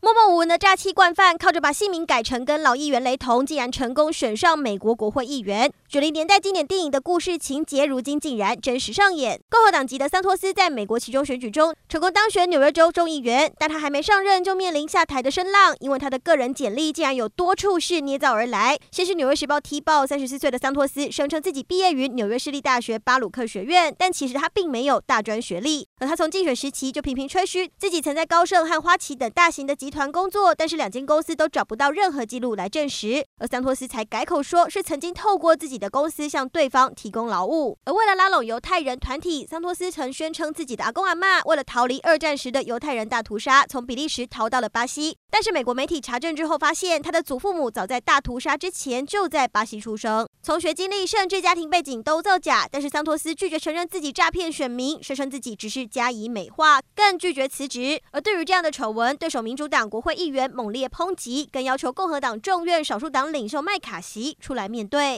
默默无闻的诈欺惯犯，靠着把姓名改成跟老议员雷同，竟然成功选上美国国会议员。九零年代经典电影的故事情节，如今竟然真实上演。共和党籍的桑托斯在美国期中选举中成功当选纽约州众议员，但他还没上任就面临下台的声浪，因为他的个人简历竟然有多处是捏造而来。先是《纽约时报》踢爆，三十四岁的桑托斯声称自己毕业于纽约市立大学巴鲁克学院，但其实他并没有大专学历。而他从竞选时期就频频吹嘘自己曾在高盛和花旗等大型的集团工作，但是两间公司都找不到任何记录来证实。而桑托斯才改口说是曾经透过自己的公司向对方提供劳务，而为了拉拢犹太人团体，桑托斯曾宣称自己的阿公阿妈为了逃离二战时的犹太人大屠杀，从比利时逃到了巴西。但是美国媒体查证之后发现，他的祖父母早在大屠杀之前就在巴西出生，从学经历甚至家庭背景都造假。但是桑托斯拒绝承认自己诈骗选民，声称自己只是加以美化，更拒绝辞职。而对于这样的丑闻，对手民主党国会议员猛烈抨击，更要求共和党众院少数党领袖麦卡锡出来面对。